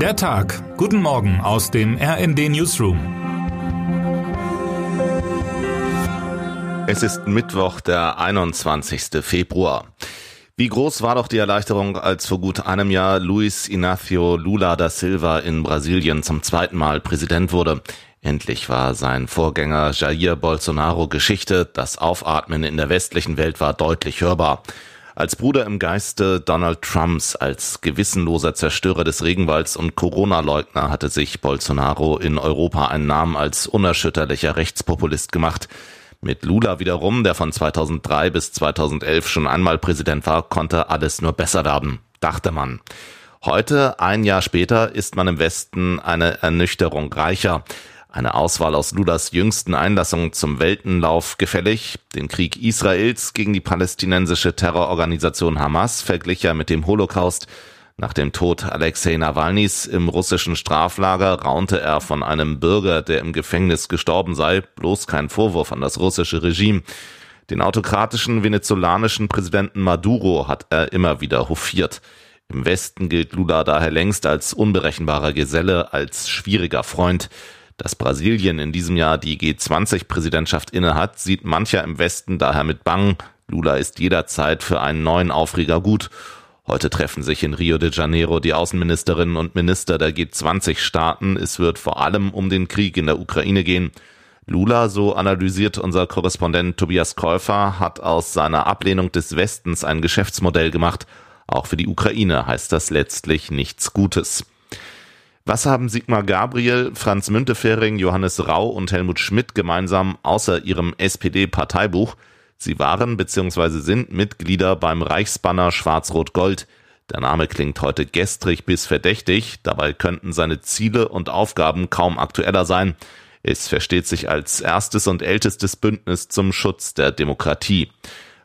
Der Tag. Guten Morgen aus dem RND Newsroom. Es ist Mittwoch, der 21. Februar. Wie groß war doch die Erleichterung, als vor gut einem Jahr Luis Inácio Lula da Silva in Brasilien zum zweiten Mal Präsident wurde. Endlich war sein Vorgänger Jair Bolsonaro Geschichte, das Aufatmen in der westlichen Welt war deutlich hörbar. Als Bruder im Geiste Donald Trumps, als gewissenloser Zerstörer des Regenwalds und Corona-Leugner hatte sich Bolsonaro in Europa einen Namen als unerschütterlicher Rechtspopulist gemacht. Mit Lula wiederum, der von 2003 bis 2011 schon einmal Präsident war, konnte alles nur besser werden, dachte man. Heute, ein Jahr später, ist man im Westen eine Ernüchterung reicher. Eine Auswahl aus Lulas jüngsten Einlassungen zum Weltenlauf gefällig. Den Krieg Israels gegen die palästinensische Terrororganisation Hamas verglich er mit dem Holocaust. Nach dem Tod Alexei Nawalnys im russischen Straflager raunte er von einem Bürger, der im Gefängnis gestorben sei, bloß kein Vorwurf an das russische Regime. Den autokratischen venezolanischen Präsidenten Maduro hat er immer wieder hofiert. Im Westen gilt Lula daher längst als unberechenbarer Geselle, als schwieriger Freund. Dass Brasilien in diesem Jahr die G20-Präsidentschaft innehat, sieht mancher im Westen daher mit Bang. Lula ist jederzeit für einen neuen Aufreger gut. Heute treffen sich in Rio de Janeiro die Außenministerinnen und Minister der G20-Staaten. Es wird vor allem um den Krieg in der Ukraine gehen. Lula, so analysiert unser Korrespondent Tobias Käufer, hat aus seiner Ablehnung des Westens ein Geschäftsmodell gemacht. Auch für die Ukraine heißt das letztlich nichts Gutes. Was haben Sigmar Gabriel, Franz Müntefering, Johannes Rau und Helmut Schmidt gemeinsam außer ihrem SPD-Parteibuch? Sie waren bzw. sind Mitglieder beim Reichsbanner Schwarz-Rot-Gold. Der Name klingt heute gestrig bis verdächtig, dabei könnten seine Ziele und Aufgaben kaum aktueller sein. Es versteht sich als erstes und ältestes Bündnis zum Schutz der Demokratie.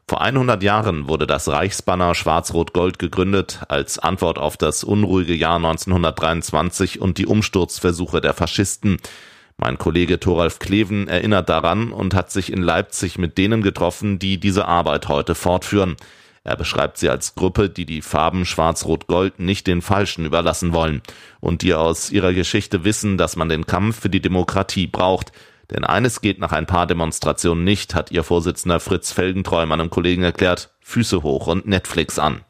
Vor 100 Jahren wurde das Reichsbanner Schwarz-Rot-Gold gegründet als Antwort auf das unruhige Jahr 1923 und die Umsturzversuche der Faschisten. Mein Kollege Thoralf Kleven erinnert daran und hat sich in Leipzig mit denen getroffen, die diese Arbeit heute fortführen. Er beschreibt sie als Gruppe, die die Farben Schwarz-Rot-Gold nicht den Falschen überlassen wollen und die aus ihrer Geschichte wissen, dass man den Kampf für die Demokratie braucht, denn eines geht nach ein paar Demonstrationen nicht, hat ihr Vorsitzender Fritz Felgentreu meinem Kollegen erklärt, Füße hoch und Netflix an.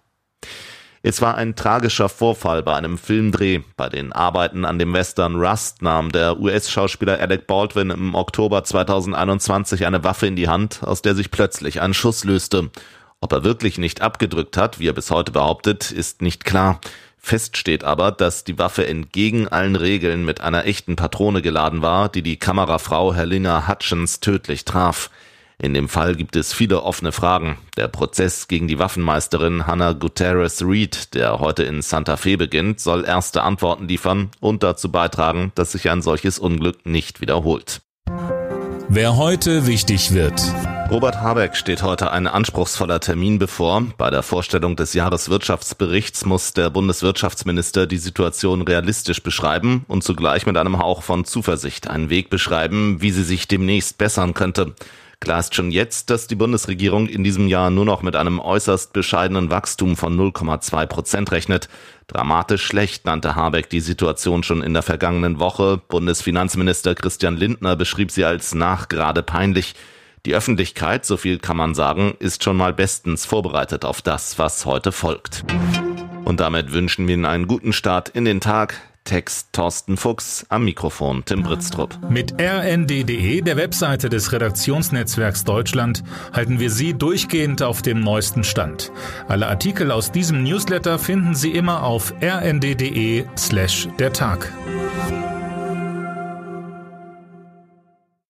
Es war ein tragischer Vorfall bei einem Filmdreh. Bei den Arbeiten an dem Western Rust nahm der US-Schauspieler Alec Baldwin im Oktober 2021 eine Waffe in die Hand, aus der sich plötzlich ein Schuss löste. Ob er wirklich nicht abgedrückt hat, wie er bis heute behauptet, ist nicht klar. Fest steht aber, dass die Waffe entgegen allen Regeln mit einer echten Patrone geladen war, die die Kamerafrau Helena Hutchins tödlich traf. In dem Fall gibt es viele offene Fragen. Der Prozess gegen die Waffenmeisterin Hannah Gutierrez Reed, der heute in Santa Fe beginnt, soll erste Antworten liefern und dazu beitragen, dass sich ein solches Unglück nicht wiederholt. Wer heute wichtig wird. Robert Habeck steht heute ein anspruchsvoller Termin bevor. Bei der Vorstellung des Jahreswirtschaftsberichts muss der Bundeswirtschaftsminister die Situation realistisch beschreiben und zugleich mit einem Hauch von Zuversicht einen Weg beschreiben, wie sie sich demnächst bessern könnte. Klar ist schon jetzt, dass die Bundesregierung in diesem Jahr nur noch mit einem äußerst bescheidenen Wachstum von 0,2 Prozent rechnet. Dramatisch schlecht nannte Habeck die Situation schon in der vergangenen Woche. Bundesfinanzminister Christian Lindner beschrieb sie als nachgerade peinlich. Die Öffentlichkeit, so viel kann man sagen, ist schon mal bestens vorbereitet auf das, was heute folgt. Und damit wünschen wir Ihnen einen guten Start in den Tag. Text Thorsten Fuchs, am Mikrofon Tim Britztrup. Mit rnd.de, der Webseite des Redaktionsnetzwerks Deutschland, halten wir Sie durchgehend auf dem neuesten Stand. Alle Artikel aus diesem Newsletter finden Sie immer auf rnd.de slash der Tag.